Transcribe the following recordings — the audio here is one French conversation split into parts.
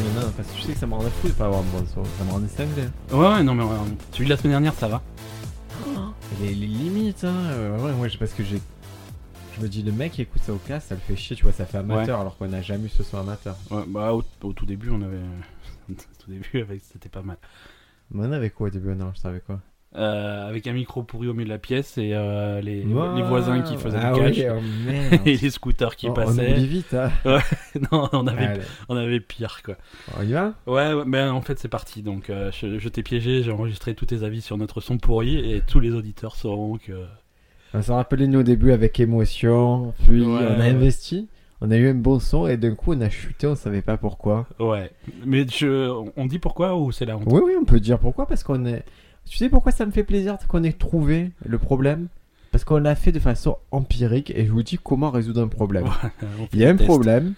chier maintenant, parce que je sais que ça me rendait fou de pas avoir un bon son. Ça me rendait cinglé. Ouais, ouais, non, mais euh, celui de la semaine dernière, ça va. Les, les limites, hein. euh, ouais, moi, je- parce que j'ai. Je me dis, le mec qui écoute ça au casque, ça le fait chier, tu vois, ça fait amateur, alors qu'on n'a jamais eu ce son amateur. Ouais, bah, au, au tout début, on avait. au tout début, avec- c'était pas mal. Mais on avait quoi au début Non, je savais quoi? Euh, avec un micro pourri au milieu de la pièce et euh, les, Ouais. les voisins qui faisaient ah du cash. oui, oh, et les scooters qui On- On passaient. oublie vite, hein. non, on avait, Allez, on avait pire, quoi. on y va Ouais, ouais, mais en fait, c'est parti. Donc, euh, je, je t'ai piégé, j'ai enregistré tous tes avis sur notre son pourri et tous les auditeurs sauront que. On s'en rappelait nous au début avec émotion, puis Ouais, on a ouais. investi, on a eu un bon son et d'un coup on a chuté, on savait pas pourquoi. Ouais. Mais je, on dit pourquoi ou c'est la honte? Oui, oui, on peut dire pourquoi, parce qu'on est. Tu sais pourquoi ça me fait plaisir qu'on ait trouvé le problème? Parce qu'on l'a fait de façon empirique et je vous dis comment résoudre un problème. Il y a un test. problème,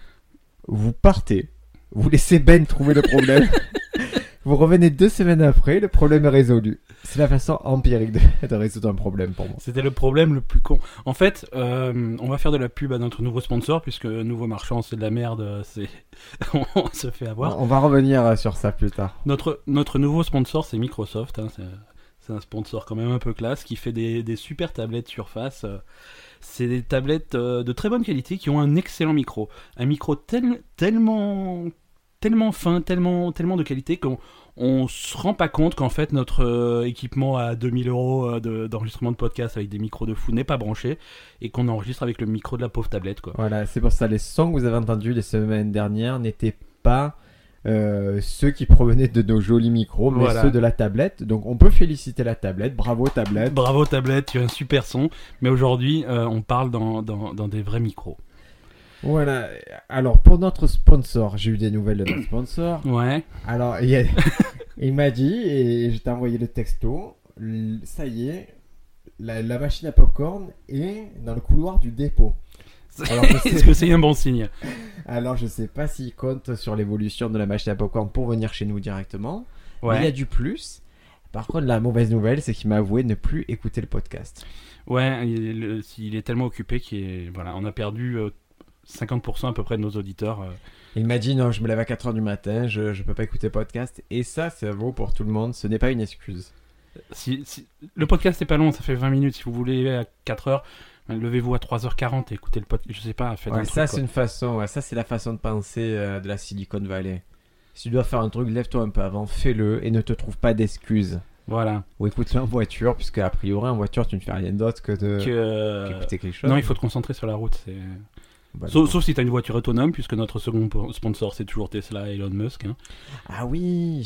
vous partez, vous laissez Ben trouver le problème, vous revenez deux semaines après, le problème est résolu. C'est la façon empirique de, de résoudre un problème pour moi. C'était le problème le plus con. En fait, euh, on va faire de la pub à notre nouveau sponsor puisque nouveau marchand c'est de la merde, c'est on se fait avoir. On va revenir sur ça plus tard. Notre notre nouveau sponsor c'est Microsoft. hein, c'est- c'est un sponsor quand même un peu classe qui fait des, des super tablettes Surface. euh, C'est des tablettes euh, de très bonne qualité qui ont un excellent micro. Un micro tel- tellement tellement fin, tellement tellement de qualité qu'on on se rend pas compte qu'en fait notre euh, équipement à 2000 euros euh, de- d'enregistrement de, podcast avec des micros de fou n'est pas branché et qu'on enregistre avec le micro de la pauvre tablette quoi. Voilà, c'est pour ça les sons que vous avez entendus les semaines dernières n'étaient pas euh, ceux qui provenaient de nos jolis micros, mais Voilà. ceux de la tablette. Donc on peut féliciter la tablette, bravo tablette. Bravo tablette, tu as un super son, mais aujourd'hui euh, on parle dans, dans, dans des vrais micros. Voilà, alors pour notre sponsor, j'ai eu des nouvelles de notre sponsor. Ouais. Alors il, y a- il m'a dit, et je t'ai envoyé le texto, ça y est, la, la machine à popcorn est dans le couloir du dépôt. Alors, sais- Est-ce que c'est un bon signe? Alors je sais pas s'il compte sur l'évolution de la machine à popcorn pour venir chez nous directement. Mais Ouais. il y a du plus. Par contre, la mauvaise nouvelle, c'est qu'il m'a avoué ne plus écouter le podcast. Ouais, il est, le- il est tellement occupé est... Voilà, on a perdu euh, 50% à peu près de nos auditeurs. Il m'a dit non, je me lève à 4h du matin, je, je peux pas écouter le podcast. Et ça, ça vaut pour tout le monde, ce n'est pas une excuse. Si, si- Le podcast n'est pas long, ça fait 20 minutes. Si vous voulez à 4 heures, ben, levez-vous à 3h40 et écoutez le podcast. Je sais pas, faites Ouais, un ça, c'est une façon, ouais, ça, c'est la façon de penser euh, de la Silicon Valley. Si tu dois faire un truc, lève-toi un peu avant, fais-le et ne te trouve pas d'excuses. Voilà. Ou écoute-le en voiture, puisque a priori, en voiture, tu ne fais rien d'autre que de Que, euh, qu'écouter quelque chose. Non, il faut te concentrer sur la route. c'est- Bah, Sauf, sauf si tu as une voiture autonome, puisque notre second po- sponsor c'est toujours Tesla et Elon Musk. hein. Ah oui,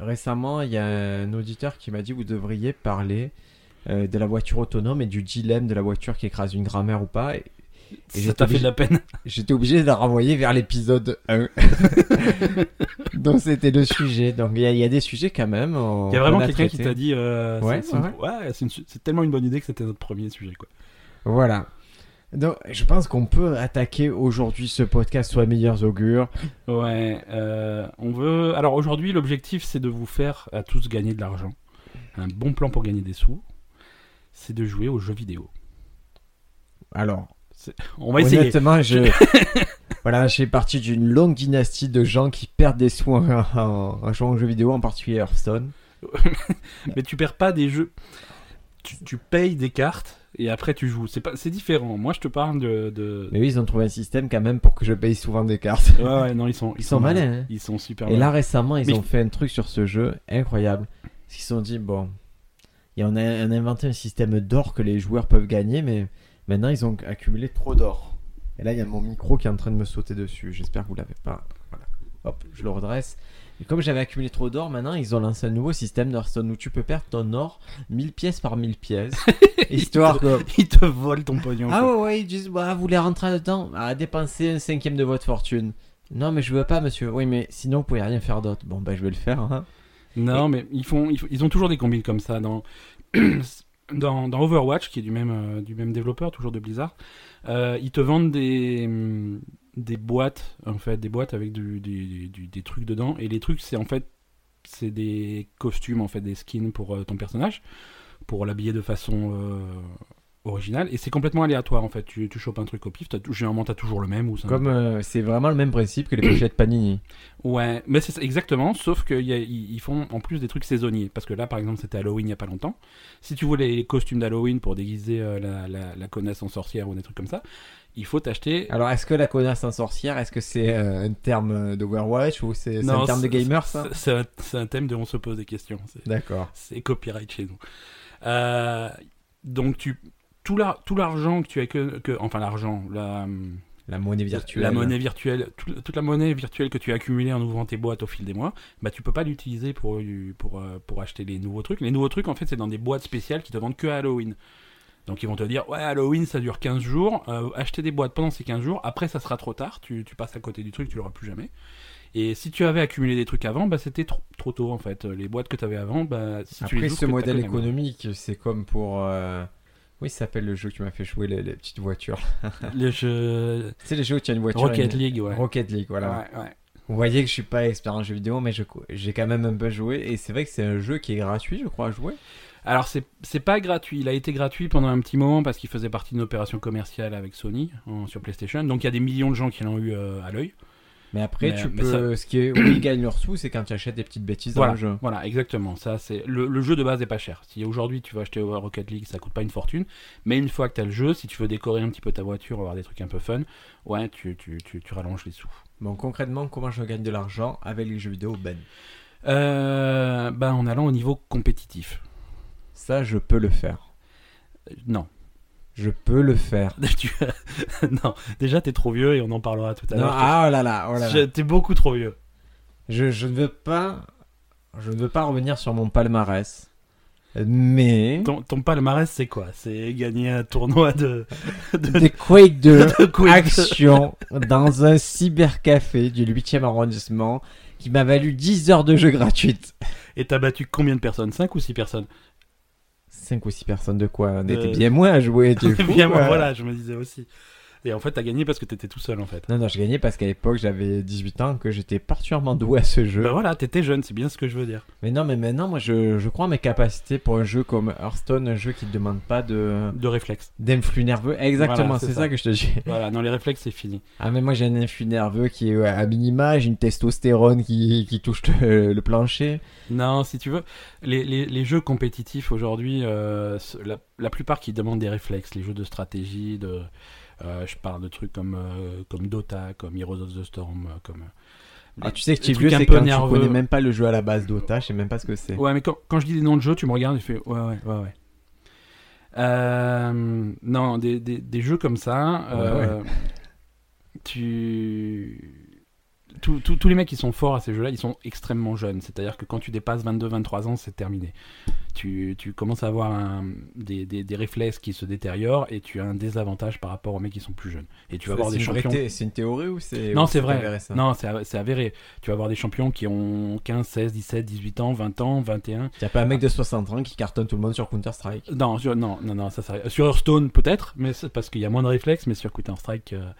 récemment, il y a un auditeur qui m'a dit vous devriez parler euh, de la voiture autonome et du dilemme de la voiture qui écrase une grammaire ou pas. Et Ça t'a fait de la peine. J'étais obligé de la renvoyer vers l'épisode 1. Donc c'était le sujet. Donc il y, a- il y a des sujets quand même. on- Il y a vraiment quelqu'un qui t'a dit euh, Ouais, c'est, une- ouais. ouais, une tellement une bonne idée que c'était notre premier sujet. Quoi. Voilà. Donc je pense qu'on peut attaquer aujourd'hui ce podcast soit meilleurs augures. Ouais, euh, on veut. Alors aujourd'hui, l'objectif c'est de vous faire à tous gagner de l'argent. Un bon plan pour gagner des sous, c'est de jouer aux jeux vidéo. Alors, On va essayer. honnêtement, je... voilà, je fais partie d'une longue dynastie de gens qui perdent des sous en, en- en jouant aux jeux vidéo, en particulier Hearthstone. Mais tu perds pas des jeux. Tu, tu payes des cartes et après tu joues. C'est pas, c'est différent. Moi, je te parle de. de... Mais oui, ils ont trouvé un système quand même pour que je paye souvent des cartes. Ouais, ouais, non, ils sont, Ils sont malins, hein. Ils sont super Et malins. là, récemment, ils Mais- ont fait un truc sur ce jeu incroyable. Ils se sont dit, bon, et on a, on a inventé un système d'or que les joueurs peuvent gagner, mais maintenant, ils ont accumulé trop d'or. Et là, il y a mon micro qui est en train de me sauter dessus. J'espère que vous l'avez pas. Voilà. Hop, je le redresse. Et comme j'avais accumulé trop d'or, maintenant, ils ont lancé un nouveau système d'Hearthstone où tu peux perdre ton or 1000 pièces par 1000 pièces. histoire. Ils te volent ton pognon. Ah quoi. ouais, ouais, ils disent, bah, vous voulez rentrer dedans? À dépenser un cinquième de votre fortune. Non, mais je veux pas, monsieur. Oui, mais sinon, vous pouvez rien faire d'autre. Bon, bah, je vais le faire. Hein. Non, mais ils font, ils, ont toujours des combines comme ça dans dans, dans Overwatch, qui est du même euh, du même développeur, toujours de Blizzard. euh, ils te vendent des hum, des boîtes en fait, des boîtes avec du, des trucs dedans, et les trucs c'est en fait c'est des costumes en fait, des skins pour euh, ton personnage, pour l'habiller de façon euh, original et c'est complètement aléatoire en fait. Tu, tu chopes un truc au pif, tou- généralement t'as toujours le même ou ça. Comme euh, c'est vraiment le même principe que les pochettes Panini. Ouais, mais c'est exactement, sauf qu'ils ils font en plus des trucs saisonniers. Parce que là, par exemple, c'était Halloween il y a pas longtemps. Si tu voulais les costumes d'Halloween pour déguiser euh, la, la, la connasse en sorcière ou des trucs comme ça, il faut t'acheter. Alors, est-ce que la connasse en sorcière, est-ce que c'est euh, un terme d'Overwatch ou c'est un terme de gamer ça? c'est- un, un thème de on se pose des questions. D'accord. C'est copyright chez nous. Euh, donc, tu, tout la- tout l'argent que tu as que, que- enfin l'argent, la, La monnaie virtuelle. la monnaie virtuelle, tout- toute la monnaie virtuelle que tu as accumulée en ouvrant tes boîtes au fil des mois, bah tu peux pas l'utiliser pour pour euh, pour acheter les nouveaux trucs. Les nouveaux trucs en fait c'est dans des boîtes spéciales qui te vendent que à Halloween. Donc ils vont te dire ouais Halloween ça dure 15 jours, euh, acheter des boîtes pendant ces 15 jours, après ça sera trop tard, tu, tu passes à côté du truc, tu l'auras plus jamais. Et si tu avais accumulé des trucs avant, bah c'était trop, trop tôt en fait. Les boîtes que tu avais avant, bah si tu les Après, ce modèle économique, c'est comme pour. euh, Oui, ça s'appelle le jeu que tu m'as fait jouer, les, les petites voitures. Les jeux C'est les jeux où tu as une voiture. Rocket une- League, ouais. Rocket League, voilà. Ouais, ouais. Vous voyez que je suis pas expert en jeux vidéo, mais je- j'ai quand même un peu joué. Et c'est vrai que c'est un jeu qui est gratuit, je crois, à jouer. Alors c'est c'est pas gratuit, il a été gratuit pendant un petit moment parce qu'il faisait partie d'une opération commerciale avec Sony en- sur PlayStation. Donc il y a des millions de gens qui l'ont eu euh, à l'œil. Mais après, Mais- tu mais peux. Ce qui est où ils gagnent leur sous, c'est quand tu achètes des petites bêtises dans Voilà, le jeu. voilà, exactement. Ça c'est le, le jeu de base est pas cher. Si aujourd'hui tu veux acheter Rocket League, ça coûte pas une fortune. Mais une fois que tu as le jeu, si tu veux décorer un petit peu ta voiture, avoir des trucs un peu fun, ouais, tu, tu, tu, tu rallonges les sous. Bon, concrètement, comment je gagne de l'argent avec les jeux vidéo, Ben Euh, ben en allant au niveau compétitif. Ça, je peux le faire. Euh, Non. Je peux le faire. Tu- non, déjà t'es trop vieux et on en parlera tout à l'heure. ah oh là là, oh là là. T'es beaucoup trop vieux. Je, je ne veux pas. Je ne veux pas revenir sur mon palmarès. Mais. Ton, ton palmarès, c'est quoi? C'est gagner un tournoi de. de- Des Quake 2 de Quake. action dans un cybercafé du 8e arrondissement qui m'a valu 10 heures de jeu gratuites. Et t'as battu combien de personnes? 5 ou 6 personnes? 5 ou 6 personnes de quoi On était bien moins à jouer, tu es fou, Bien, moi, quoi. voilà, je me disais aussi. Et en fait, t'as gagné parce que t'étais tout seul, en fait. Non, non, je gagnais parce qu'à l'époque j'avais 18 ans, que j'étais particulièrement doué à ce jeu. Bah voilà, t'étais jeune, c'est bien ce que je veux dire. Mais non, mais maintenant, moi je, je crois en mes capacités pour un jeu comme Hearthstone, un jeu qui ne demande pas de De réflexe. d'influx nerveux. Exactement, Voilà, c'est ça. ça. que je te dis. Voilà, non, les réflexes, c'est fini. Ah, mais moi j'ai un influx nerveux qui est ouais, à minima, j'ai une testostérone qui, qui touche le, le plancher. Non, si tu veux, les, les, les jeux compétitifs aujourd'hui, euh, la, la plupart qui demandent des réflexes, les jeux de stratégie, de, je parle de trucs comme, euh, comme Dota, comme Heroes of the Storm, euh, comme. euh, Ah, tu sais que tu es vieux, c'est peu quand tu connais même pas le jeu à la base d'Ota, je sais même pas ce que c'est. Ouais, mais quand, quand je dis des noms de jeux, tu me regardes et tu fais ouais, ouais, ouais, ouais. Euh, non, des, des, des jeux comme ça, euh, tu. Tous- les mecs qui sont forts à ces jeux-là, ils sont extrêmement jeunes. C'est-à-dire que quand tu dépasses 22-23 ans, c'est terminé. Tu, tu commences à avoir un- des, des, des réflexes qui se détériorent et tu as un désavantage par rapport aux mecs qui sont plus jeunes. Et tu vas avoir des champions. C'est une théorie ou c'est. Non, c'est vrai. avéré, ça Non, c'est av- c'est avéré. Tu vas avoir des champions qui ont 15, 16, 17, 18 ans, 20 ans, 21. Y a pas un mec de 60 ans qui cartonne tout le monde sur Counter-Strike. Non, sur, non, non, non, ça, ça Sur Hearthstone, peut-être, mais parce qu'il y a moins de réflexes, mais sur Counter-Strike euh,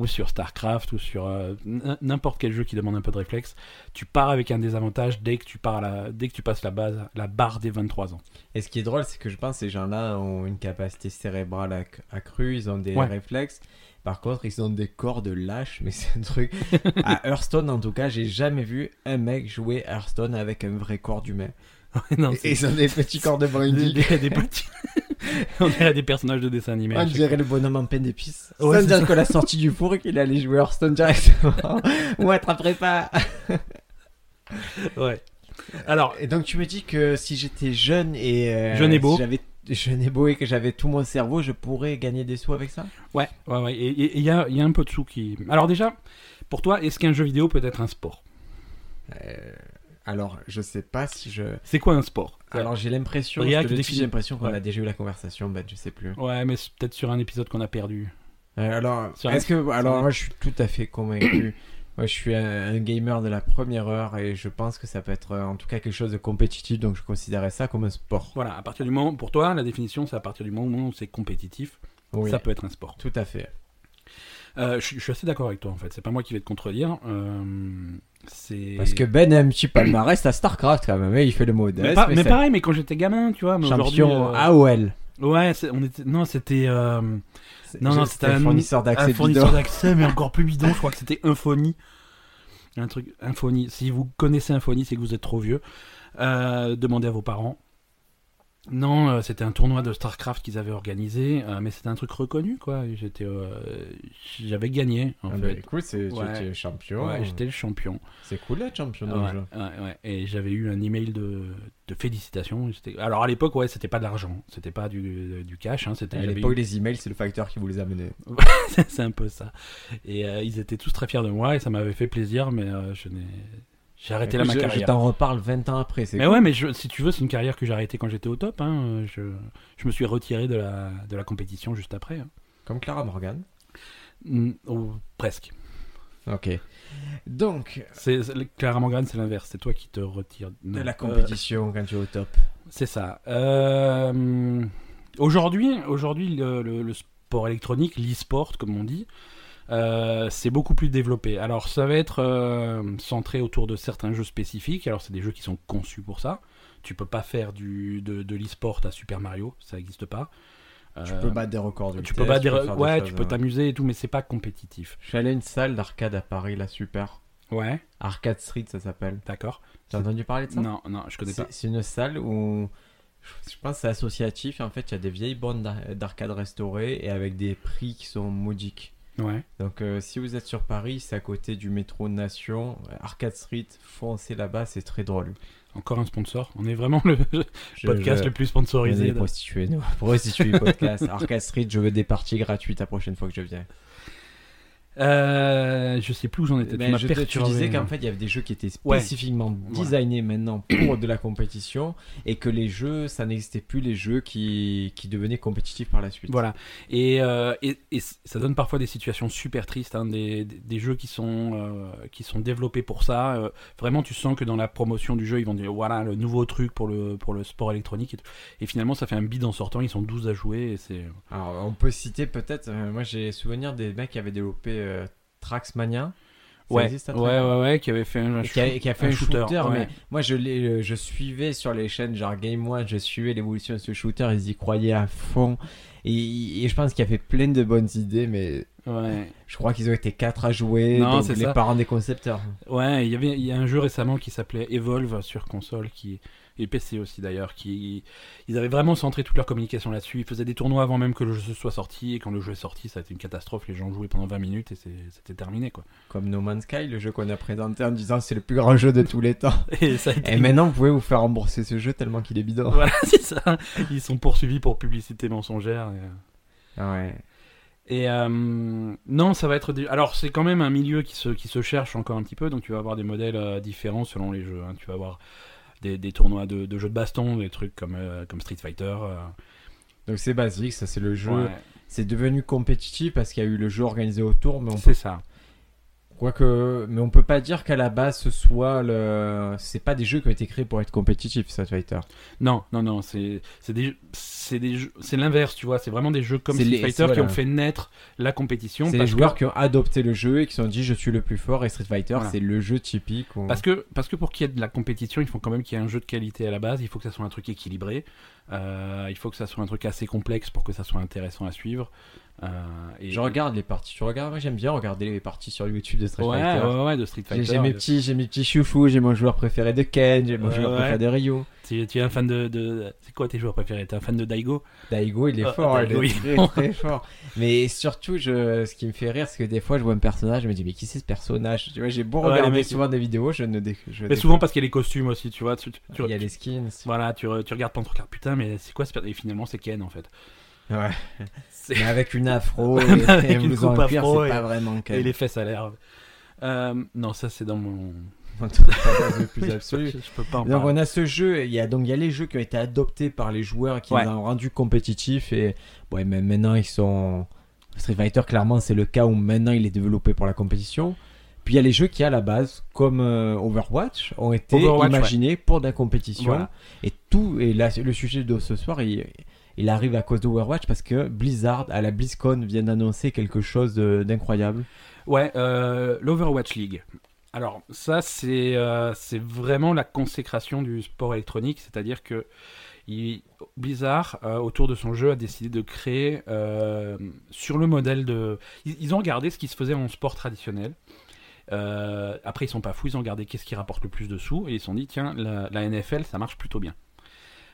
ou sur StarCraft ou sur euh, n'importe quel jeu qui demande un peu de réflexe, tu pars avec un désavantage dès que tu, pars à la, dès que tu passes la, base, la barre des 23 ans. Et ce qui est drôle, c'est que je pense que ces gens-là ont une capacité cérébrale acc- accrue, ils ont des Ouais. réflexes. Par contre, ils ont des corps de lâches, mais c'est un truc. à Hearthstone, en tout cas, j'ai jamais vu un mec jouer Hearthstone avec un vrai corps d'humain. Non, Et c'est ils ont des petits corps de des, brandy. des- des petits. On dirait des personnages de dessin animé. On dirait le bonhomme en pain d'épices. Ouais, Sans c'est dire ça. que la sortie du four et qu'il allait jouer Hearthstone directement. Ou attraperait pas. fois. Ouais. Alors, Et donc tu me dis que si j'étais jeune et euh, Jeune et beau. si j'avais jeune et beau et que j'avais tout mon cerveau, je pourrais gagner des sous avec ça? Ouais, ouais, ouais. Et il y a, y a un peu de sous qui. Alors, déjà, pour toi, est-ce qu'un jeu vidéo peut être un sport? Euh, Alors, je sais pas si je. C'est quoi un sport? Alors j'ai l'impression, Briac je te le dis, définit- j'ai l'impression qu'on Ouais. a déjà eu la conversation, ben je sais plus. Ouais, mais c'est peut-être sur un épisode qu'on a perdu. Euh, alors, est-ce que, alors moi je suis tout à fait convaincu. Moi, je suis un, un gamer de la première heure et je pense que ça peut être euh, en tout cas quelque chose de compétitif, donc je considérais ça comme un sport. Voilà, à partir du moment, pour toi, la définition, c'est à partir du moment où c'est compétitif, Oui, ça peut être un sport. tout à fait. Euh, je, suis- je suis assez d'accord avec toi, en fait. C'est pas moi qui vais te contredire. euh, c'est. Parce que Ben a un petit palmarès à Starcraft quand même, hein, il fait le modeste. Mais, pas- mais pareil, mais quand j'étais gamin, tu vois. Mais champion euh, AOL. Ouais, on était. Non, c'était. euh, Non, non, c'était un un- fournisseur un d'accès fournisseur bidon. d'accès, mais encore plus bidon. Je crois que c'était Infony. Un truc. Infony. Si vous connaissez Infony, c'est que vous êtes trop vieux. Demandez à vos parents. Non, euh, c'était un tournoi de StarCraft qu'ils avaient organisé, euh, mais c'était un truc reconnu, quoi. J'étais, euh, j'avais gagné, en Ah bah, fait. écoute, c'est- tu étais champion. Ouais, j'étais le champion. C'est cool d'être champion Ouais, ouais. Et j'avais eu un email de, de félicitations. Alors à l'époque, ouais, c'était pas de l'argent, c'était pas du, du cash, hein, c'était. À l'époque, eu- les emails, c'est le facteur qui vous les a menés. c'est un peu ça. Et euh, ils étaient tous très fiers de moi et ça m'avait fait plaisir, mais euh, je n'ai. J'ai arrêté là ma je- Je carrière. t'en reparle 20 ans après. mais cool. ouais, mais je- si tu veux, c'est une carrière que j'ai arrêtée quand j'étais au top. hein. Je, je me suis retiré de la, de la compétition juste après. hein. Comme Clara Morgan. Mm, oh, presque. Ok. Donc, C'est, Clara Morgan, c'est l'inverse. C'est toi qui te retires. de la Euh, compétition quand tu es au top. C'est ça. Euh, aujourd'hui, aujourd'hui le, le- le sport électronique, l'e-sport comme on dit, euh, c'est beaucoup plus développé. Alors ça va être euh, centré autour de certains jeux spécifiques. Alors c'est des jeux qui sont conçus pour ça. Tu peux pas faire du, de, de l'e-sport à Super Mario, ça n'existe pas. Tu Euh, peux battre des records de tu vitesse, peux battre des peux ouais, choses, tu peux t'amuser et tout, mais c'est pas compétitif. Je suis allé à une salle d'arcade à Paris, là, super. Ouais, Arcade Street, ça s'appelle. d'accord. T'as entendu parler de ça? Non, non, je connais pas. c'est une salle où je pense que c'est associatif en fait il y a des vieilles bornes d'ar- d'arcade restaurées et avec des prix qui sont modiques. Ouais. Donc euh, si vous êtes sur Paris, c'est à côté du métro Nation, Arcade Street, foncez là-bas, c'est très drôle. Encore un sponsor. On est vraiment le Je- podcast je- le plus sponsorisé. des de- prostituées, nous. Prostituées podcast. Arcade Street, je veux des parties gratuites la prochaine fois que je viens. Euh, je sais plus où j'en étais. Tu Mais m'as je te- tu disais qu'en fait il y avait des jeux qui étaient Ouais. spécifiquement designés maintenant pour de la compétition et que les jeux, ça n'existait plus les jeux qui, qui devenaient compétitifs par la suite. Voilà. Et, euh, et, et c- ça donne parfois des situations super tristes, hein, des, des- des jeux qui sont, euh, qui sont développés pour ça. Vraiment, tu sens que dans la promotion du jeu, ils vont dire voilà le nouveau truc pour le, pour le sport électronique. Et, tout. et finalement, ça fait un bid en sortant. Ils sont 12 à jouer. Et c'est... Alors, on peut citer peut-être, moi j'ai souvenir des mecs qui avaient développé euh, Traxmania. Ça Ouais, existe, ouais, ouais, ouais, qui avait fait un, Et qui a, qui a fait un, shooter, ouais. mais moi je, euh, je suivais sur les chaînes genre Game One, je suivais l'évolution de ce shooter, ils y croyaient à fond. Et, et je pense qu'il a fait plein de bonnes idées, mais Ouais. je crois qu'ils ont été quatre à jouer, Non, donc les ça. parents des concepteurs. Ouais, il y avait il y a un jeu récemment qui s'appelait Evolve sur console qui et PC aussi d'ailleurs qui ils avaient vraiment centré toute leur communication là-dessus. Ils faisaient des tournois avant même que le jeu soit sorti et quand le jeu est sorti, ça a été une catastrophe. Les gens jouaient pendant 20 minutes et c'était terminé quoi. Comme No Man's Sky, le jeu qu'on a présenté en disant c'est le plus grand jeu de tous les temps. Et ça a été Et maintenant vous pouvez vous faire rembourser ce jeu tellement qu'il est bidon. voilà, c'est ça. Ils sont poursuivis pour publicité mensongère. Et, Ah ouais. et, euh, non, ça va être. des- Alors, c'est quand même un milieu qui se, qui se cherche encore un petit peu, donc tu vas avoir des modèles euh, différents selon les jeux. hein. Tu vas avoir des, des tournois de, de jeux de baston, des trucs comme, euh, comme Street Fighter. euh, Donc c'est basique, ça c'est le jeu. ouais, C'est devenu compétitif parce qu'il y a eu le jeu organisé autour, mais on ça. Quoique, mais on peut pas dire qu'à la base ce soit le. C'est pas des jeux qui ont été créés pour être compétitifs, Street Fighter. Non, non, non, c'est des, c'est des jeux- c'est l'inverse, tu vois. C'est vraiment des jeux comme Street les- Fighter qui ont fait naître la compétition. C'est les que- joueurs qui ont adopté le jeu et qui se sont dit je suis le plus fort et Street Fighter Voilà. c'est le jeu typique. Parce que, parce que pour qu'il y ait de la compétition, il faut quand même qu'il y ait un jeu de qualité à la base. Il faut que ça soit un truc équilibré. Euh, il faut que ça soit un truc assez complexe pour que ça soit intéressant à suivre. Euh, et... Je regarde les parties. Tu regardes, moi j'aime bien regarder les parties sur YouTube de Street ouais, Fighter. ouais, ouais, de Street J'ai- Fighter. J'ai mes petits, j'ai mes petits chouchous, j'ai mon joueur préféré de Ken, j'ai mon Ouais, joueur ouais. préféré de Ryu. Tu, tu es un fan de, de... C'est quoi tes joueurs préférés? T'es un fan de Daigo? Daigo, il est Ah, fort, Daigo, il est très très fort. Mais surtout, je, ce qui me fait rire, c'est que des fois, je vois un personnage, je me dis, mais qui c'est ce personnage? Tu vois, j'ai beau regarder souvent des vidéos, je ne dé... je Mais souvent parce qu'il y a les costumes aussi, tu vois. Tu, tu- tu- Il y a les skins. Voilà, tu, tu regardes pendant tu regardes, putain, mais c'est quoi ce Et finalement, c'est Ken en fait. Ouais. Mais avec une afro et, Avec et une coupe en cuir, afro et- pas vraiment Et Ken. les fesses à l'air. Euh, non, ça c'est dans mon. le plus absolu. Je, je peux pas en Donc on a ce jeu, il y a donc il y a les jeux qui ont été adoptés par les joueurs et qui Ouais. les ont rendus compétitifs et ouais mais maintenant ils sont Street Fighter clairement c'est le cas où maintenant il est développé pour la compétition. Puis il y a les jeux qui à la base comme euh, Overwatch ont été Overwatch, imaginés pour de la compétition Voilà. et tout et là le sujet de ce soir il il arrive à cause d'Overwatch parce que Blizzard à la BlizzCon vient d'annoncer quelque chose d'incroyable. Ouais, euh, l'Overwatch League. Alors ça c'est euh, vraiment la consécration du sport électronique, c'est-à-dire que il- Blizzard, euh, autour de son jeu, a décidé de créer euh, sur le modèle de. Ils, ils ont regardé ce qui se faisait en sport traditionnel. Euh, après, ils sont pas fous, ils ont regardé qu'est-ce qui rapporte le plus de sous et ils se sont dit tiens, la, la NFL, ça marche plutôt bien.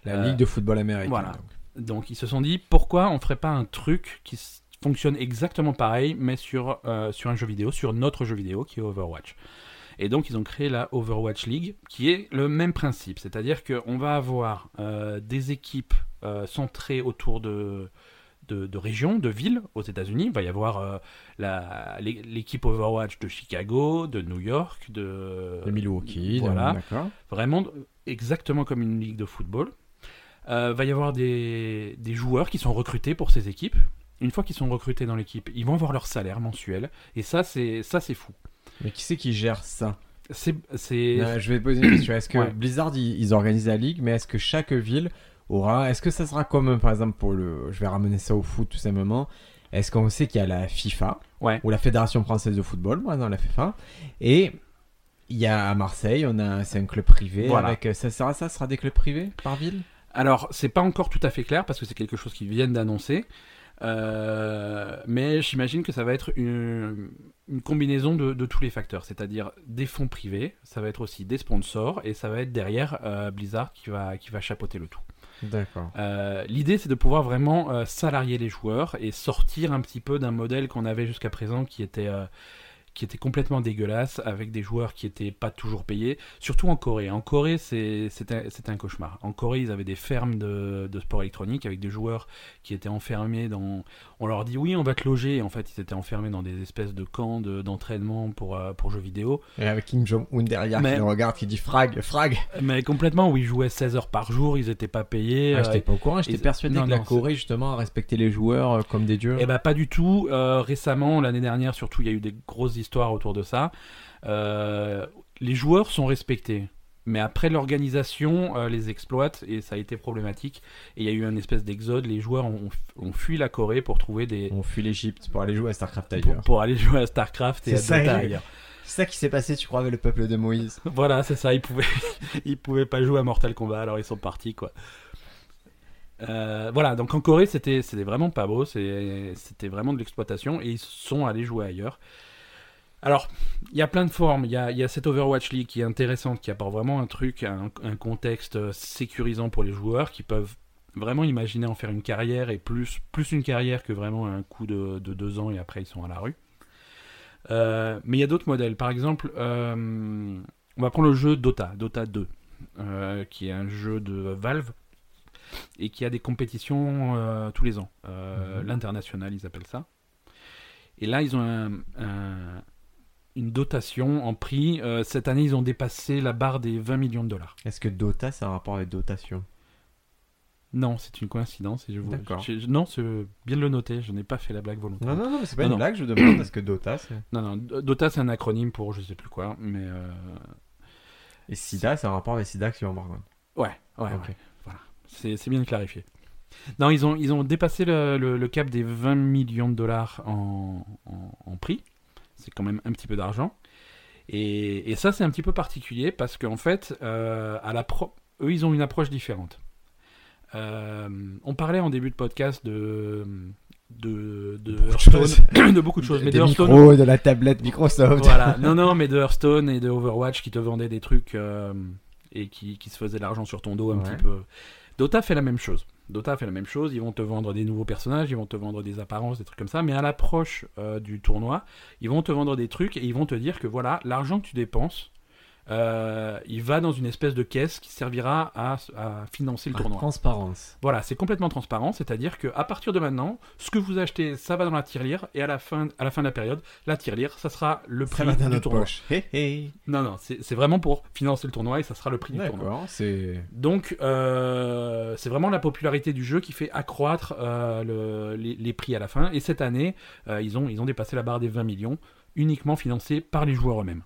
La Ligue de football américain. voilà. donc. Donc, ils se sont dit pourquoi on ferait pas un truc qui fonctionne exactement pareil, mais sur, euh, sur un jeu vidéo, sur notre jeu vidéo qui est Overwatch. Et donc, ils ont créé la Overwatch League, qui est le même principe. C'est-à-dire qu'on va avoir euh, des équipes euh, centrées autour de, de, de régions, de villes aux États-Unis. Il va y avoir euh, la- l'équipe Overwatch de Chicago, de New York, de, De Milwaukee, Voilà. d'accord. Vraiment euh, exactement comme une ligue de football. Euh, va y avoir des, des joueurs qui sont recrutés pour ces équipes. Une fois qu'ils sont recrutés dans l'équipe, ils vont avoir leur salaire mensuel. Et ça, c'est ça, c'est fou. Mais qui c'est qui gère ça? C'est, c'est... Non, Je vais poser une question. Est-ce que Ouais. Blizzard, ils, ils organisent la ligue, mais est-ce que chaque ville aura. Est-ce que ça sera comme, par exemple, pour le. Je vais ramener ça au foot tout simplement. Est-ce qu'on sait qu'il y a la FIFA Ouais. ou la Fédération française de football, moi, dans la FIFA Et il y a à Marseille, on a, c'est un club privé. Voilà. Avec, ça sera ça sera des clubs privés par ville? Alors, c'est pas encore tout à fait clair parce que c'est quelque chose qu'ils viennent d'annoncer. Euh, mais j'imagine que ça va être une, une combinaison de, de tous les facteurs, c'est-à-dire des fonds privés, ça va être aussi des sponsors et ça va être derrière euh, Blizzard qui va, qui va chapeauter le tout. D'accord. Euh, L'idée, c'est de pouvoir vraiment euh, salarier les joueurs et sortir un petit peu d'un modèle qu'on avait jusqu'à présent qui était, euh, qui était complètement dégueulasse, avec des joueurs qui n'étaient pas toujours payés, surtout en Corée. En Corée, c'est- c'était c'était un cauchemar. En Corée, ils avaient des fermes de, de sport électronique avec des joueurs qui étaient enfermés dans... On leur dit, oui, on va te loger, et en fait, ils étaient enfermés dans des espèces de camps de- d'entraînement pour, euh, pour jeux vidéo. Et avec Kim Jong-un derrière Mais- qui le regarde, qui dit frag, frag. Mais complètement, où ils jouaient 16 heures par jour, ils n'étaient pas payés. Ah, euh, j'étais pas au courant, j'étais persuadé non, que la non, Corée, justement, a respecté les joueurs euh, comme des dieux. Eh ben pas du tout. Euh, récemment, l'année dernière, surtout, il y a eu des grosses histoires autour de ça. Euh, les joueurs sont respectés. Mais après, l'organisation euh, les exploite et ça a été problématique. Et il y a eu un espèce d'exode. Les joueurs ont, ont fui la Corée pour trouver des. On fuit l'Egypte pour aller jouer à StarCraft ailleurs. pour aller jouer à StarCraft et à ça, Dota ailleurs. C'est ça qui s'est passé, tu crois, avec le peuple de Moïse Voilà, c'est ça. Ils pouvaient, ils pouvaient pas jouer à Mortal Kombat, alors ils sont partis, quoi. Euh, voilà, donc en Corée, c'était c'était vraiment pas beau, c'était vraiment de l'exploitation, et ils sont allés jouer ailleurs. Alors, il y a plein de formes, il y a, il y a cette Overwatch League qui est intéressante, qui apporte vraiment un truc, un, un contexte sécurisant pour les joueurs, qui peuvent vraiment imaginer en faire une carrière, et plus, plus une carrière que vraiment un coup de, de deux ans, et après ils sont à la rue. Euh, mais il y a d'autres modèles. Par exemple, euh, on va prendre le jeu Dota, Dota 2, euh, qui est un jeu de Valve et qui a des compétitions tous les ans. Mhm. L'international, ils appellent ça. Et là, ils ont un- un- une dotation en prix. Euh, cette année, ils ont dépassé la barre des 20 millions de dollars. Est-ce que Dota, c'est un rapport avec dotation? Non, c'est une coïncidence. Et je vous... D'accord. je- je- non, c'est bien de le noter. Je n'ai pas fait la blague volontairement. Non, non, non, mais c'est pas Non, une non. blague, je demande est-ce que Dota, c'est. Non, non, D- Dota, c'est un acronyme pour je sais plus quoi, mais euh, Et Sida, c'est un rapport avec Sida par contre. ouais, ouais, Ok. ouais. Voilà, c'est c'est bien de clarifier. Non, ils ont, ils ont dépassé le, le- le cap des 20 millions de dollars en, en- en prix. C'est quand même un petit peu d'argent. Et, et ça, c'est un petit peu particulier parce qu'en fait, euh, à la pro- eux, ils ont une approche différente. Euh, on parlait en début de podcast de, de, de Beaucoup de Hearthstone, de beaucoup de choses, mais Des de Hearthstone, micros, de la tablette Microsoft. voilà, non, non, mais de Hearthstone et de Overwatch qui te vendaient des trucs euh, et qui, qui se faisaient de l'argent sur ton dos un Ouais. petit peu. Dota fait la même chose. Dota fait la même chose. Ils vont te vendre des nouveaux personnages, ils vont te vendre des apparences, des trucs comme ça. Mais à l'approche euh, du tournoi, ils vont te vendre des trucs et ils vont te dire que voilà, l'argent que tu dépenses, euh, il va dans une espèce de caisse qui servira à, à financer le Ah, tournoi. Transparence. Voilà, c'est complètement transparent, c'est-à-dire que à partir de maintenant, ce que vous achetez, ça va dans la tirelire, et à la fin, à la fin de la période, la tirelire, ça sera le Ça prix va dans du notre tournoi. poche. Hé hé. Non, non, c'est vraiment pour financer le tournoi et ça sera le prix du tournoi. D'accord, c'est. Donc, euh, c'est vraiment la popularité du jeu qui fait accroître euh, le- les, les prix à la fin. Et cette année, ils, ont, ils ont dépassé la barre des 20 millions, uniquement financés par les joueurs eux-mêmes.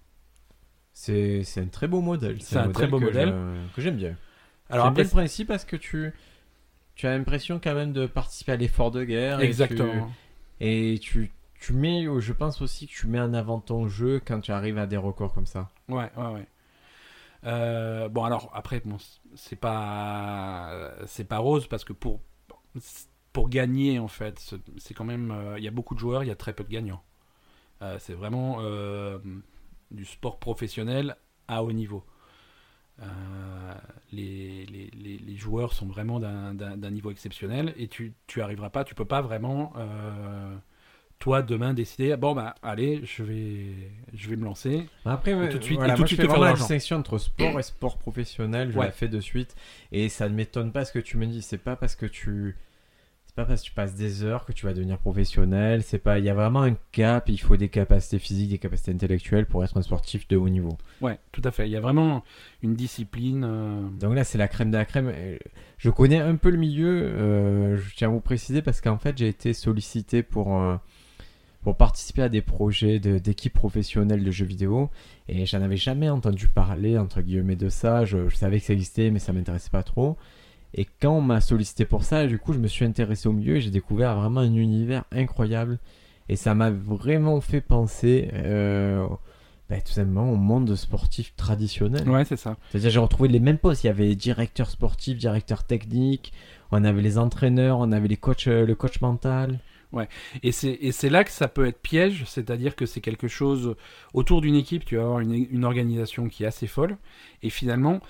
C'est c'est un très beau modèle. C'est un très beau que modèle. Que j'aime bien. Alors bien après, le principe parce que tu. Tu as l'impression quand même de participer à l'effort de guerre. et tu- exactement. Et tu, tu mets, je pense aussi que tu mets en avant ton jeu quand tu arrives à des records comme ça. Ouais, ouais, ouais. Euh, bon, alors après, bon, c'est pas c'est pas rose parce que pour pour gagner en fait, c'est- c'est quand même euh, il y a beaucoup de joueurs, il y a très peu de gagnants. Euh, c'est vraiment euh, du sport professionnel à haut niveau. Euh, les, les, les, les joueurs sont vraiment d'un- niveau exceptionnel et tu, tu arriveras pas, tu peux pas vraiment euh, toi demain décider bon bah allez je vais je vais me lancer Après, Et tout de suite- voilà, et tout moi, de je fais vraiment la distinction entre sport et sport professionnel. Je Ouais. la fais de suite. Et ça ne m'étonne pas ce que tu me dis. C'est pas parce que tu. C'est pas parce que tu passes des heures que tu vas devenir professionnel. C'est pas. Il y a vraiment un cap. Il faut des capacités physiques, des capacités intellectuelles pour être un sportif de haut niveau. ouais tout à fait il y a vraiment une discipline euh, Donc là, c'est la crème de la crème. Euh, Je connais un peu le milieu. euh, je tiens à vous préciser parce qu'en fait, j'ai été sollicité pour, euh, pour participer à des projets de- d'équipes professionnelles de jeux vidéo. Et j'en avais jamais entendu parler, entre guillemets, de ça. Je, je savais que ça existait, mais ça m'intéressait pas trop. Et quand on m'a sollicité pour ça, du coup, je me suis intéressé au milieu et j'ai découvert vraiment un univers incroyable. Et ça m'a vraiment fait penser, euh, bah, tout simplement, au monde sportif traditionnel. ouais c'est ça C'est-à-dire, j'ai retrouvé les mêmes postes. Il y avait les directeurs sportifs, directeurs techniques, on avait les entraîneurs, on avait les coachs, euh, le coach mental. Et c'est, et c'est là que ça peut être piège, c'est-à-dire que c'est quelque chose autour d'une équipe, tu vas avoir une, une organisation qui est assez folle, et finalement,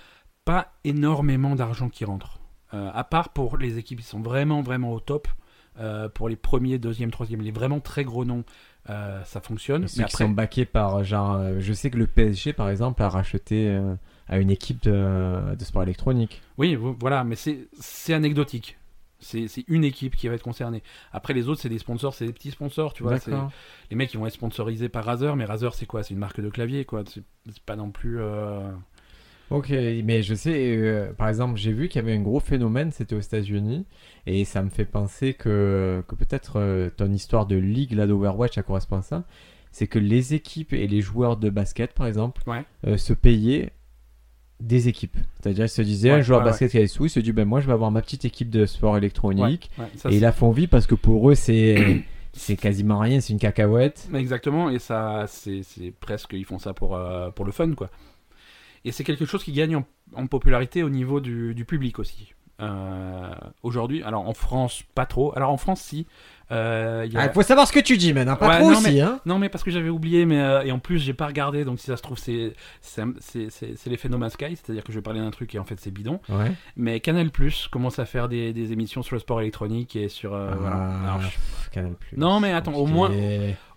pas énormément d'argent qui rentre. Euh, à part pour les équipes qui sont vraiment, vraiment au top, euh, pour les premiers, deuxième, troisième, les vraiment très gros noms, euh, ça fonctionne. Ceux Mais qui après, sont backés par, genre, euh, je sais que le PSG, par exemple, a racheté euh, à une équipe de, de sport électronique. oui, vo- voilà, mais c'est, anecdotique. C'est, une équipe qui va être concernée. Après, les autres, c'est des sponsors, c'est des petits sponsors, tu vois. les mecs ils vont être sponsorisés par Razer, mais Razer c'est quoi? C'est une marque de clavier quoi. C'est pas non plus. Ok, mais je sais, euh, par exemple, j'ai vu qu'il y avait un gros phénomène, c'était aux États-Unis, et ça me fait penser que, que peut-être euh, ton histoire de ligue là d'Overwatch, ça correspond à ça. C'est que les équipes et les joueurs de basket, par exemple, Ouais. euh, se payaient des équipes. C'est-à-dire, ils se disaient, Ouais, un joueur ouais, de basket qui a des sous, il se dit, ben moi, je vais avoir ma petite équipe de sport électronique, ouais, ça, et c'est- ils la font vivre parce que pour eux, c'est c'est quasiment rien, c'est une cacahuète. Exactement, et ça c'est c'est presque ils font ça pour euh, pour le fun quoi. Et c'est quelque chose qui gagne en, en popularité au niveau du, du public aussi. Euh, Aujourd'hui, alors en France pas trop. Alors en France si. Euh, il a- Ah, faut savoir ce que tu dis maintenant, pas Ouais, trop non, aussi, hein. Non mais parce que j'avais oublié, mais euh, et en plus j'ai pas regardé, donc si ça se trouve c'est No Man's Sky, c'est-à-dire que je vais parler d'un truc et en fait c'est bidon. Ouais. Mais Canal Plus commence à faire des, des émissions sur le sport électronique et sur euh, voilà. Ah, Alors, je- pff, Canal+. Non, mais attends, au moins-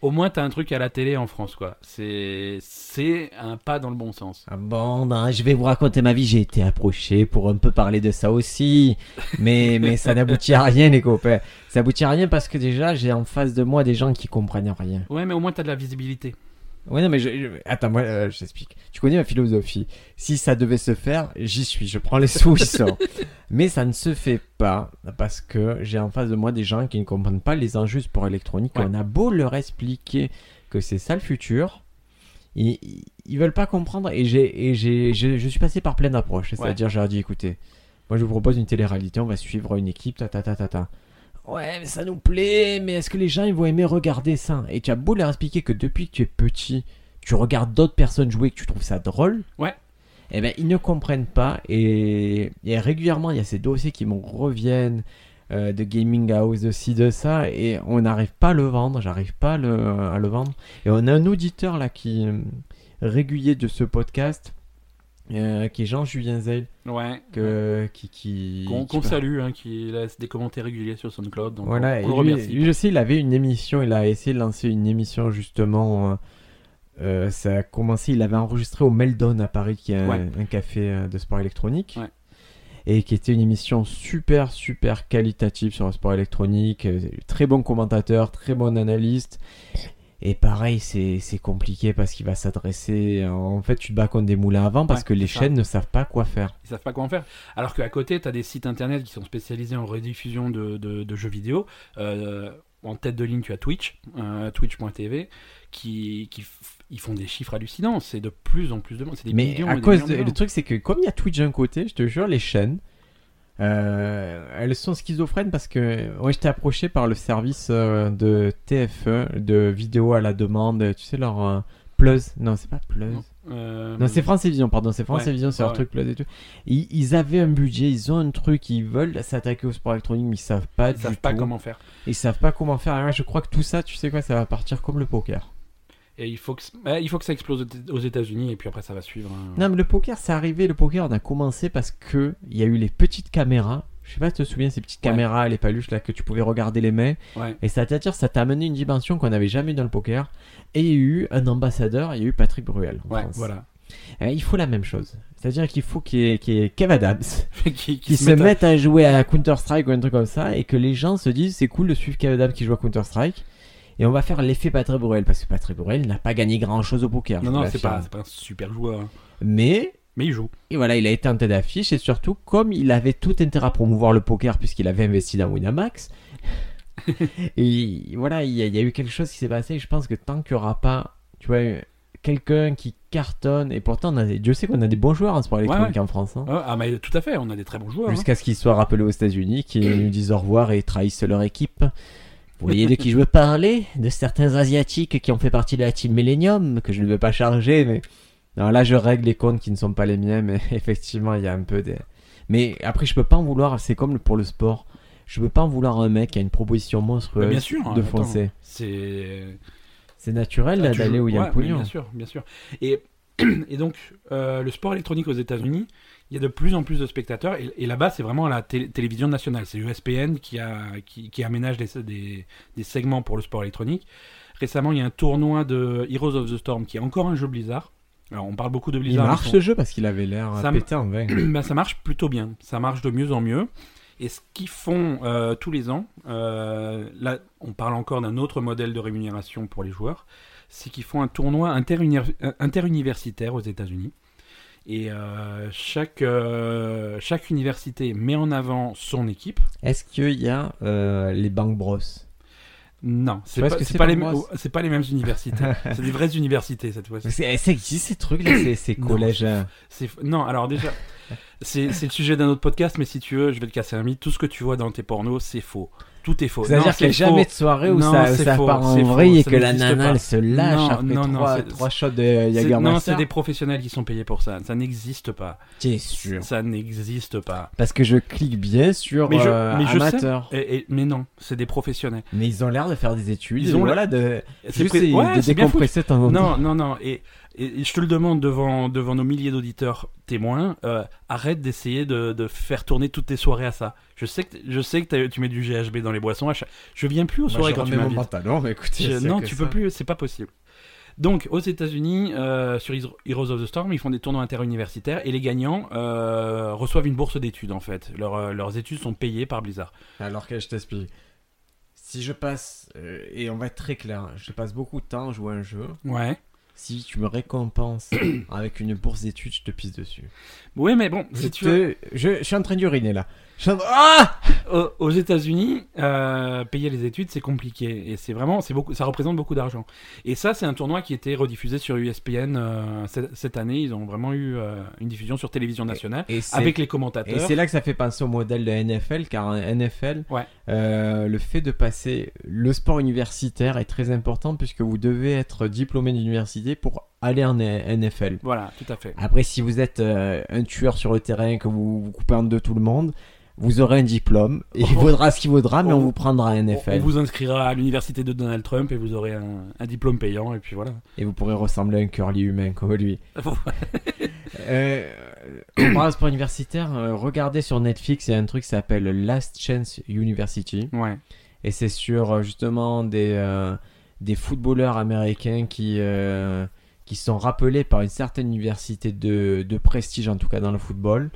au moins t'as un truc à la télé en France quoi. C'est c'est un pas dans le bon sens. Ah bon, ben, je vais vous raconter ma vie. J'ai été approché pour un peu parler de ça aussi. Mais, mais ça n'aboutit à rien, les copains. Ça aboutit à rien parce que déjà, j'ai en face de moi des gens qui comprennent rien. Ouais, mais au moins t'as de la visibilité. Ouais, non, mais je, je- attends, moi, euh, je t'explique. Tu connais ma philosophie. Si ça devait se faire, j'y suis. Je prends les sous, j'y sors. Mais ça ne se fait pas parce que j'ai en face de moi des gens qui ne comprennent pas les enjeux du sport électronique. Ouais. On a beau leur expliquer que c'est ça le futur. Ils, ils- ils veulent pas comprendre et j'ai et j'ai je, je suis passé par plein d'approches c'est-à-dire leur dis écoutez moi je vous propose une télé-réalité on va suivre une équipe ta ta ta ta ta ouais mais ça nous plaît mais est-ce que les gens ils vont aimer regarder ça? Et tu as beau leur expliquer que depuis que tu es petit tu regardes d'autres personnes jouer que tu trouves ça drôle. Ouais. eh ben ils ne comprennent pas et, et régulièrement il y a ces dossiers qui me reviennent euh, de gaming house de ci de ça et on n'arrive pas à le vendre j'arrive pas à le, à le vendre. Et on a un auditeur là qui euh, régulier de ce podcast euh, qui est Jean-Julien Zeil Ouais. que, qui, qui, Qu'on qui- qu'on salue, hein, qui laisse des commentaires réguliers sur SoundCloud. Donc voilà, on, on et lui, sais, il avait une émission, il a essayé de lancer une émission justement. euh, euh, ça a commencé, il avait enregistré au Meldon à Paris, qui est un, Ouais. un café de sport électronique. Ouais. Et qui était une émission super, super qualitative sur le sport électronique. Très bon commentateur, très bon analyste. Et pareil, c'est compliqué parce qu'il va s'adresser. En fait, tu te bats contre des moulins avant parce Ouais, que les ça. chaînes ne savent pas quoi faire. Ils savent pas quoi en faire. Alors qu'à côté, tu as des sites internet qui sont spécialisés en rediffusion de, de- de jeux vidéo. Euh, en tête de ligne, tu as Twitch, euh, twitch.tv, qui, qui ils font des chiffres hallucinants. C'est de plus en plus de monde. C'est des Mais millions à des cause millions de- de le truc c'est que comme il y a Twitch d'un côté, je te jure les chaînes euh, elles sont schizophrènes parce que moi j'étais approché par le service euh, de TF1 de vidéo à la demande, tu sais leur euh, Plus, non c'est pas Plus. Non. Non, c'est France Télévisions, pardon, c'est France Ouais, Télévisions, c'est ouais, leur truc Plus et tout. Ils, ils avaient un budget, ils ont un truc, ils veulent s'attaquer au sport électronique, mais ils savent pas Ils du savent pas tout. comment faire. Ils savent pas comment faire. Alors, je crois que tout ça, tu sais quoi, ça va partir comme le poker. Et il faut que, ouais, il faut que ça explose aux États-Unis et puis après ça va suivre. hein. Non, mais le poker, c'est arrivé. Le poker, on a commencé parce que il y a eu les petites caméras. Je sais pas si tu te souviens, ces petites Ouais. caméras, les paluches là, que tu pouvais regarder les mains. Ouais. Et ça t'attire, ça t'a amené une dimension qu'on n'avait jamais eu dans le poker. Et il y a eu un ambassadeur, il y a eu Patrick Bruel. en Ouais, France. voilà. Eh, il faut la même chose. C'est-à-dire qu'il faut qu'il y, ait- qu'il y ait Kev Adams qui, qui se mettent à jouer à Counter-Strike ou un truc comme ça et que les gens se disent c'est cool de suivre Kev Adams qui joue à Counter-Strike. Et on va faire l'effet Patrick Bruel parce que Patrick Bruel n'a pas gagné grand-chose au poker. Non, non, c'est pas, pas un super joueur. hein. Mais Mais il joue. Et voilà, il a été en tête d'affiche et surtout, comme il avait tout intérêt à promouvoir le poker puisqu'il avait investi dans Winamax, et voilà, il y, a, il y a eu quelque chose qui s'est passé. et Je pense que tant qu'il n'y aura pas, tu vois, quelqu'un qui cartonne, et pourtant, on a, Dieu sait qu'on a des bons joueurs en sport électronique ouais. en France, hein. Ah, mais tout à fait, on a des très bons joueurs. hein. jusqu'à ce qu'ils soient rappelés aux États-Unis, qu'ils nous disent au revoir et trahissent leur équipe. Vous voyez de qui je veux parler? De certains Asiatiques qui ont fait partie de la team Millennium, que je ne veux pas charger, mais... Non, là, je règle les comptes qui ne sont pas les miens, mais effectivement, il y a un peu des... Mais après, je peux pas en vouloir, c'est comme pour le sport. Je peux pas en vouloir à un mec qui a une proposition Bah, monstrueuse bien sûr. de attends, foncer. C'est. C'est naturel Ah, d'aller joues- où il y a ouais, le pognon. bien sûr, bien sûr. Et, et donc, euh, le sport électronique aux États-Unis, il y a de plus en plus de spectateurs. Et, et là-bas, c'est vraiment la té- télévision nationale. C'est USPN qui, a, qui, qui aménage des, des, des segments pour le sport électronique. Récemment, il y a un tournoi de Heroes of the Storm qui est encore un jeu Blizzard. Alors, on parle beaucoup de il Blizzard. marche mais ce jeu parce qu'il avait l'air péter en vain. bah, ça marche plutôt bien. Ça marche de mieux en mieux. Et ce qu'ils font euh, tous les ans, euh, là, on parle encore d'un autre modèle de rémunération pour les joueurs, c'est qu'ils font un tournoi euh, interuniversitaire aux États-Unis. Et euh, chaque, euh, chaque université met en avant son équipe. Est-ce qu'il y a euh, les Bank Bros? Non, c'est pas, c'est pas, les c'est pas les mêmes universités. c'est des vraies universités cette fois-ci. C'est- Ça existe ces trucs-là, ces, ces Non, collèges. C'est f- Non, alors déjà, c'est c'est le sujet d'un autre podcast, mais si tu veux, je vais te casser un mythe. Tout ce que tu vois dans tes pornos, c'est faux. Tout est faux. C'est-à-dire Non, qu'il n'y a jamais de soirée où Non, ça, ça faux, part en vrille et que la nana elle se lâche Non, après non, non, trois, trois shots de C'est- Non, Jagermeister. c'est des professionnels qui sont payés pour ça. Ça n'existe pas. T'es sûr Ça n'existe pas. Parce que je clique bien sur Mais je- euh, mais je sais. amateur. Et, et- mais non, c'est des professionnels. Mais ils ont l'air de faire des études. Ils ont voilà, de, C'est juste pré- de ouais, décompresser de temps. Non, non, non. Et, et- et je te le demande devant, devant nos milliers d'auditeurs témoins, euh, arrête d'essayer de, de faire tourner toutes tes soirées à ça. Je sais que, je sais que tu mets du GHB dans les boissons. chaque- Je viens plus aux soirées je quand tu m'invites. mais Je- c'est non, tu ça. peux plus, c'est pas possible. Donc, aux États-Unis, euh, sur Hero- Heroes of the Storm, ils font des tournois interuniversitaires et les gagnants euh, reçoivent une bourse d'études en fait. Leurs, euh, leurs études sont payées par Blizzard. Alors que je t'explique. Si je passe, euh, et on va être très clair, je passe beaucoup de temps à jouer à un jeu. Ouais. Si tu me récompenses avec une bourse d'études, je te pisse dessus. Oui, mais bon, Je, si tu veux, je, je suis en train d'uriner là. Ah aux, États-Unis, euh, payer les études c'est compliqué et c'est vraiment, c'est beaucoup, ça représente beaucoup d'argent. Et ça, c'est un tournoi qui était rediffusé sur USPN euh, cette, cette année. Ils ont vraiment eu euh, une diffusion sur télévision nationale Et avec les Et commentateurs. c'est là que ça fait penser au modèle de NFL, car en NFL, Ouais. le fait de passer le sport universitaire est très important puisque vous devez être diplômé d'université pour aller en NFL. Voilà, tout à fait. Après, si vous êtes euh, un tueur sur le terrain, que vous, vous coupez en deux tout le monde, vous aurez un diplôme. Et il On- vaudra ce qu'il vaudra, mais on- on vous prendra On, NFL. on vous inscrira à l'université de Donald Trump et vous aurez un, un diplôme payant et puis voilà. Et vous pourrez ressembler à un curly humain comme lui. Euh, parle de sport universitaire. euh, regardez sur Netflix, il y a un truc qui s'appelle Last Chance University. ouais. Et c'est sur euh, justement des, euh, des footballeurs américains qui, euh, qui sont rappelés par une certaine université de, de prestige, en tout cas dans le football,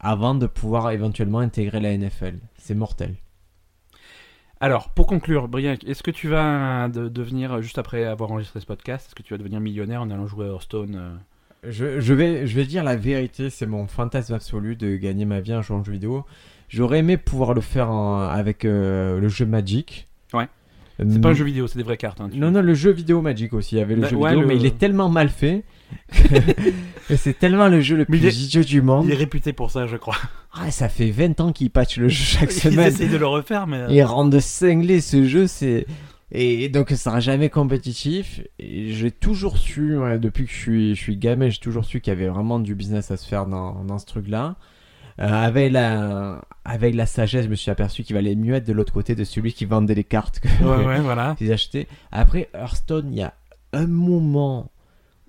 avant de pouvoir éventuellement intégrer la NFL. C'est mortel. Alors, pour conclure, Briac, est-ce que tu vas de- devenir, juste après avoir enregistré ce podcast, est-ce que tu vas devenir millionnaire en allant jouer à Hearthstone euh? Je, je vais, je vais dire la vérité, c'est mon fantasme absolu de gagner ma vie en jouant aux jeux vidéo. J'aurais aimé pouvoir le faire en- avec euh, le jeu Magic. Ouais. Euh, C'est pas un jeu vidéo, c'est des vraies cartes. hein, Non, non, le jeu vidéo Magic aussi. Il y avait le Bah, jeu ouais, vidéo, le- mais il est tellement mal fait. c'est tellement le jeu le plus est- idiot du monde. Il est réputé pour ça, je crois. Ah, ça fait 20 ans qu'ils patchent le jeu chaque Ils semaine. essayent de le refaire, mais. euh, Ils rendent cinglé ce jeu, c'est. Et donc ça sera jamais compétitif. Et j'ai toujours su, ouais, depuis que je suis, je suis gamin, j'ai toujours su qu'il y avait vraiment du business à se faire dans, dans ce truc-là. Euh, avec la, avec la sagesse, je me suis aperçu qu'il valait mieux être de l'autre côté de celui qui vendait les cartes que Ouais, ouais, voilà. qu'ils achetaient. Après Hearthstone, il y a un moment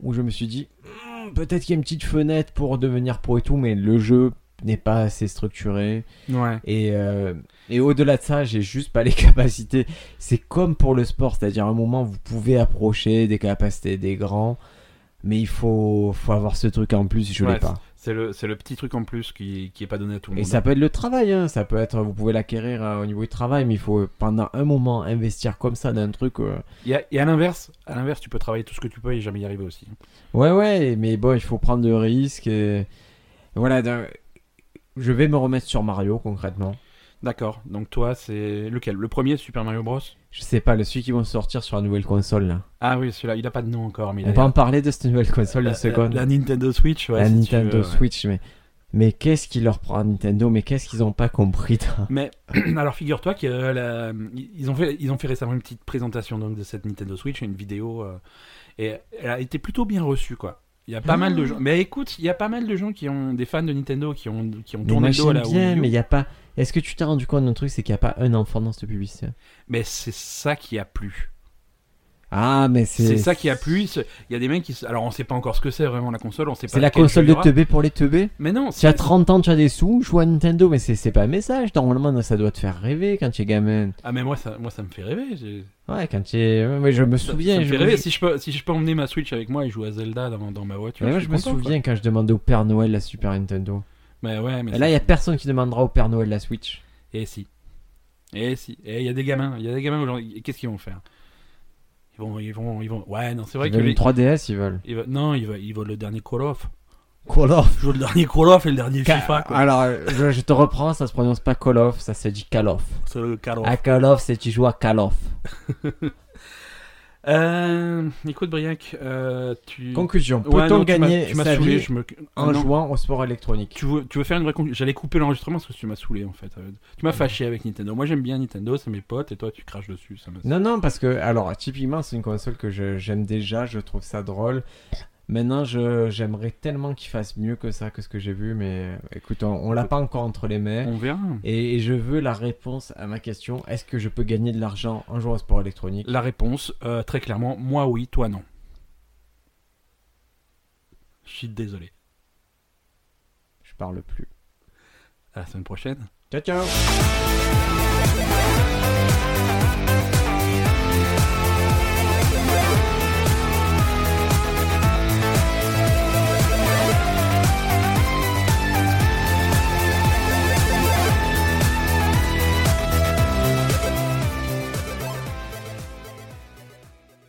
où je me suis dit, Hmm, peut-être qu'il y a une petite fenêtre pour devenir pro et tout, mais le jeu n'est pas assez structuré. Ouais. Et, euh, et au-delà de ça, j'ai juste pas les capacités. C'est comme pour le sport, c'est-à-dire à un moment, vous pouvez approcher des capacités des grands, mais il faut, faut avoir ce truc en plus, je Ouais, l'ai pas. C'est le, c'est le petit truc en plus qui, qui est pas donné à tout le Et monde. ça peut être le travail, hein. ça peut être, vous pouvez l'acquérir euh, au niveau du travail, mais il faut pendant un moment investir comme ça dans un truc. euh, Et à, et à l'inverse, à l'inverse, tu peux travailler tout ce que tu peux et jamais y arriver aussi. Ouais, ouais, mais bon, il faut prendre de risques. Et... Voilà, d'un- je vais me remettre sur Mario concrètement. D'accord. Donc toi, c'est lequel? Le premier, Super Mario Bros? Je sais pas, le celui qui vont sortir sur la nouvelle console là. Ah oui, celui-là, il a pas de nom encore, mais il On a peut en parler de cette nouvelle console la, une seconde. la- la Nintendo Switch, ouais. la si tu Nintendo ouais. Switch, mais, mais qu'est-ce qui leur prend à Nintendo Mais qu'est-ce qu'ils ont pas compris Mais alors figure-toi qu'ils ont fait ils ont fait récemment une petite présentation donc de cette Nintendo Switch, une vidéo euh, et elle a été plutôt bien reçue quoi. Il y a pas Ah. mal de gens. Mais écoute, il y a pas mal de gens qui ont des fans de Nintendo qui ont qui ont tourné le dos à la bien, Wii U. mais il y a pas. Est-ce que tu t'es rendu compte d'un truc, c'est qu'il n'y a pas un enfant dans cette publicité? Mais c'est ça qui a plu. Ah, mais c'est. C'est ça qui a plu. Il y a des mecs qui alors on sait pas encore ce que c'est vraiment la console, on sait pas C'est la console de teubé pour les teubés? Mais non, à c'est 30 ans tu as des sous, joue à Nintendo, mais c'est pas un message. Normalement, ça doit te faire rêver quand tu es gamin. Ah mais moi ça moi ça me fait rêver. Ouais, quand tu es. ouais, je me souviens. ça me fait rêver. Si je peux si je peux emmener ma Switch avec moi et jouer à Zelda dans, dans ma voiture. Mais moi, je me content, quoi. souviens quand je demandais au Père Noël la Super Nintendo. Mais ouais, mais là, il y a personne qui demandera au Père Noël la Switch. Et si. Et si. Et il y a des gamins. Il y a des gamins aujourd'hui. Qu'est-ce qu'ils vont faire? Ils vont, ils vont, ils vont. Ouais, non, c'est vrai Ils que veulent les... une 3DS, ils veulent. ils veulent- Non, ils veulent, ils veulent le dernier Call of. Call of? Je joue le dernier Call of et le dernier FIFA. Quoi. Alors, je, je te reprends, ça se prononce pas Call of, ça se dit Call of. C'est le Call of. À Call of, c'est tu joues à Call of. Euh, écoute, Briac, euh, tu. Conclusion. Peut-on non, tu m'as- gagner Tu m'as sa saoulé. vie Je me... en Non. jouant au sport électronique Tu veux, tu veux faire une vraie conclusion? J'allais couper l'enregistrement parce que tu m'as saoulé en fait. Euh, Tu m'as fâché avec Nintendo. Moi j'aime bien Nintendo, c'est mes potes et toi tu craches dessus. Ça. Non, non, parce que, alors, typiquement, c'est une console que je- j'aime déjà, je trouve ça drôle. Maintenant, je- j'aimerais tellement qu'il fasse mieux que ça, que ce que j'ai vu, mais euh, écoute, on, on l'a pas encore entre les mains. On verra. Et, et je veux la réponse à ma question est-ce que je peux gagner de l'argent en jouant au sport électronique? La réponse, euh, très clairement, moi oui, toi non. Je suis désolé. Je parle plus. À la semaine prochaine. Ciao, ciao